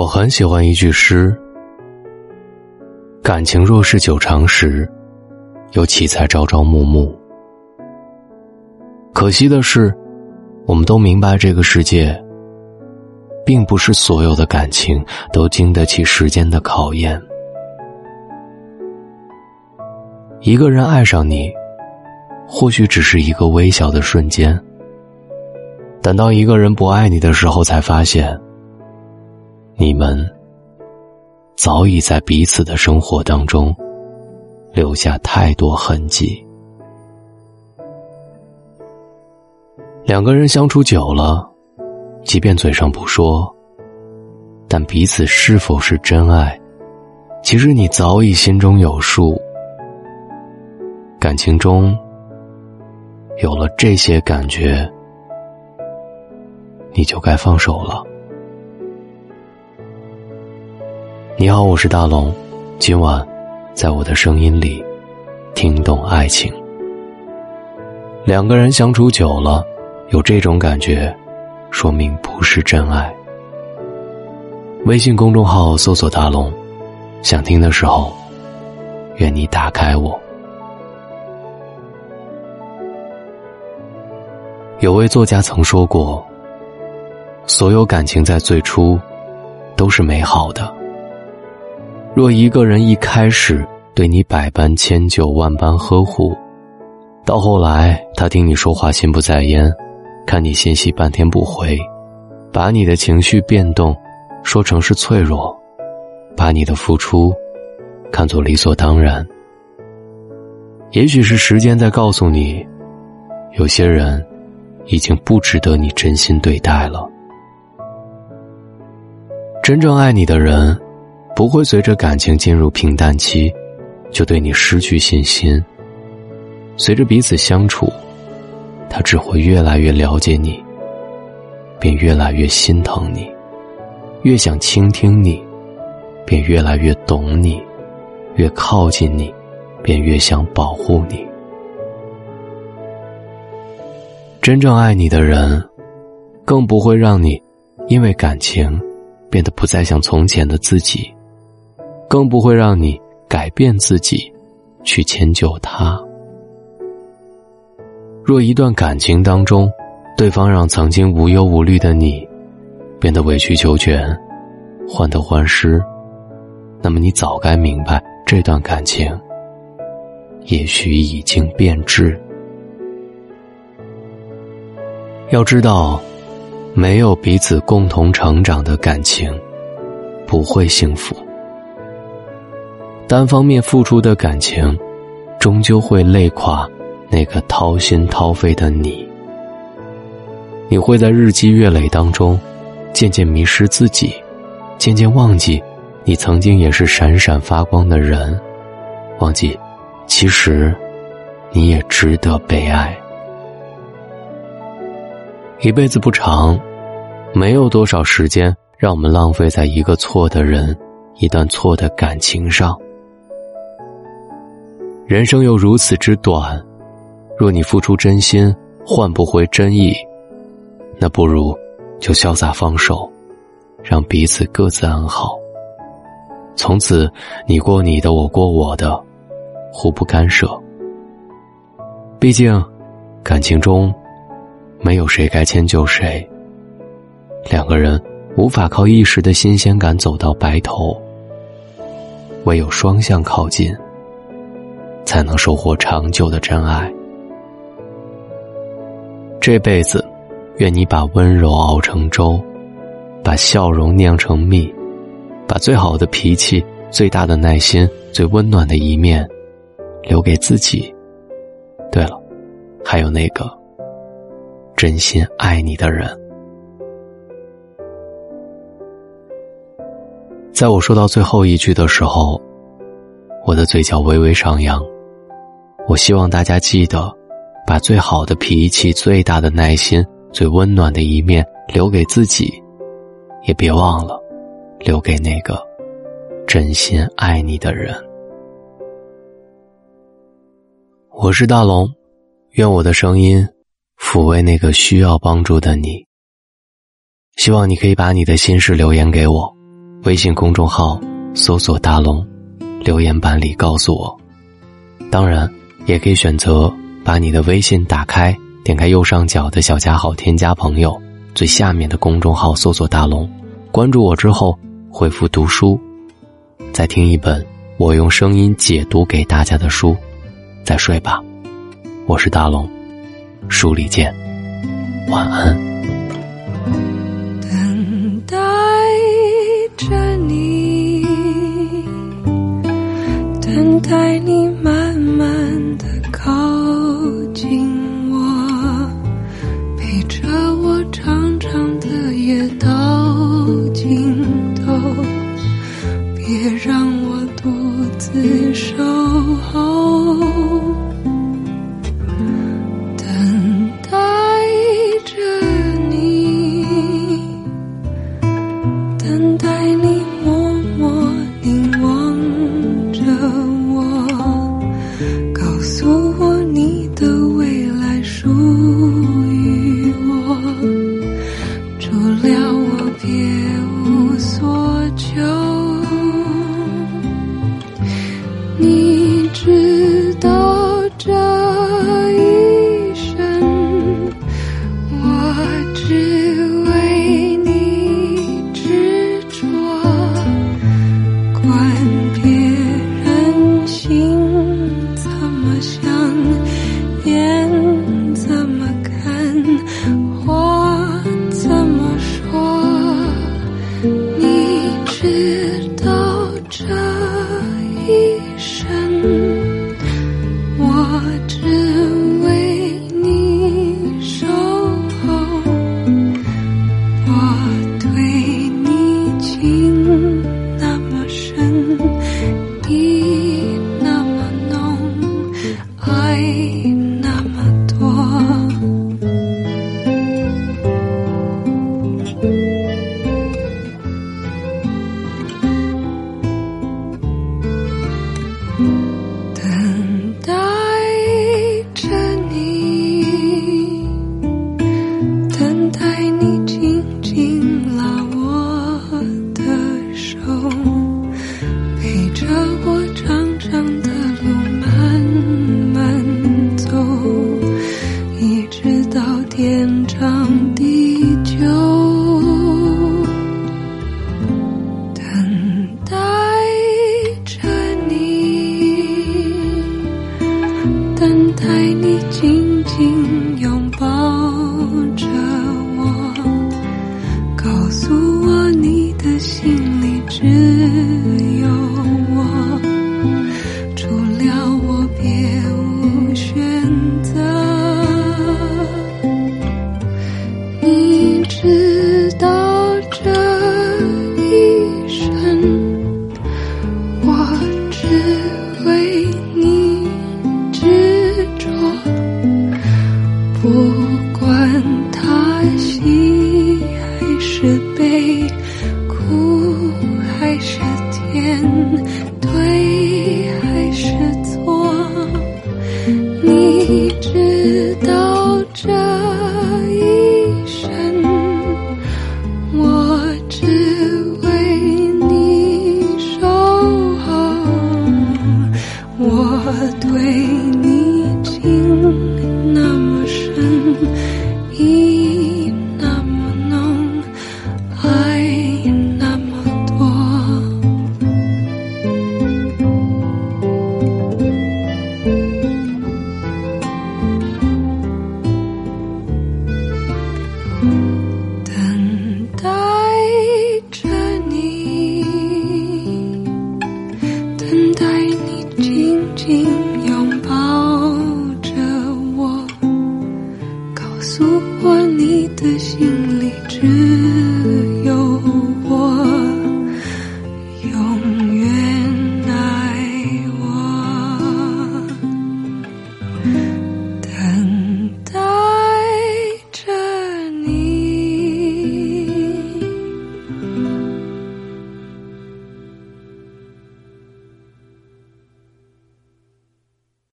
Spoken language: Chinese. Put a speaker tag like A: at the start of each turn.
A: 我很喜欢一句诗：“感情若是久长时，又岂在朝朝暮暮。”可惜的是，我们都明白，这个世界，并不是所有的感情都经得起时间的考验。一个人爱上你，或许只是一个微小的瞬间。等到一个人不爱你的时候，才发现。你们早已在彼此的生活当中留下太多痕迹。两个人相处久了，即便嘴上不说，但彼此是否是真爱，其实你早已心中有数。感情中有了这些感觉，你就该放手了。你好，我是大龙。今晚，在我的声音里，听懂爱情。两个人相处久了，有这种感觉，说明不是真爱。微信公众号搜索“大龙”，想听的时候，愿你打开我。有位作家曾说过：“所有感情在最初，都是美好的。”若一个人一开始对你百般迁就、万般呵护，到后来他听你说话心不在焉，看你信息半天不回，把你的情绪变动说成是脆弱，把你的付出看作理所当然，也许是时间在告诉你，有些人已经不值得你真心对待了。真正爱你的人。不会随着感情进入平淡期，就对你失去信心。随着彼此相处，他只会越来越了解你，便越来越心疼你；越想倾听你，便越来越懂你；越靠近你，便越想保护你。真正爱你的人，更不会让你因为感情变得不再像从前的自己。更不会让你改变自己，去迁就他。若一段感情当中，对方让曾经无忧无虑的你，变得委曲求全、患得患失，那么你早该明白，这段感情也许已经变质。要知道，没有彼此共同成长的感情，不会幸福。单方面付出的感情，终究会累垮那个掏心掏肺的你。你会在日积月累当中，渐渐迷失自己，渐渐忘记你曾经也是闪闪发光的人，忘记其实你也值得被爱。一辈子不长，没有多少时间让我们浪费在一个错的人、一段错的感情上。人生又如此之短，若你付出真心换不回真意，那不如就潇洒放手，让彼此各自安好。从此你过你的，我过我的，互不干涉。毕竟，感情中没有谁该迁就谁。两个人无法靠一时的新鲜感走到白头，唯有双向靠近。才能收获长久的真爱。这辈子，愿你把温柔熬成粥，把笑容酿成蜜，把最好的脾气、最大的耐心、最温暖的一面，留给自己。对了，还有那个真心爱你的人。在我说到最后一句的时候。我的嘴角微微上扬。我希望大家记得，把最好的脾气、最大的耐心、最温暖的一面留给自己，也别忘了留给那个真心爱你的人。我是大龙，愿我的声音抚慰那个需要帮助的你。希望你可以把你的心事留言给我，微信公众号搜索“大龙”，留言板里告诉我。当然，也可以选择把你的微信打开，点开右上角的小加号，添加朋友，最下面的公众号搜索“大龙”，关注我之后回复“读书”，再听一本我用声音解读给大家的书，再睡吧。我是大龙，书里见，晚安。
B: 等待着你等待你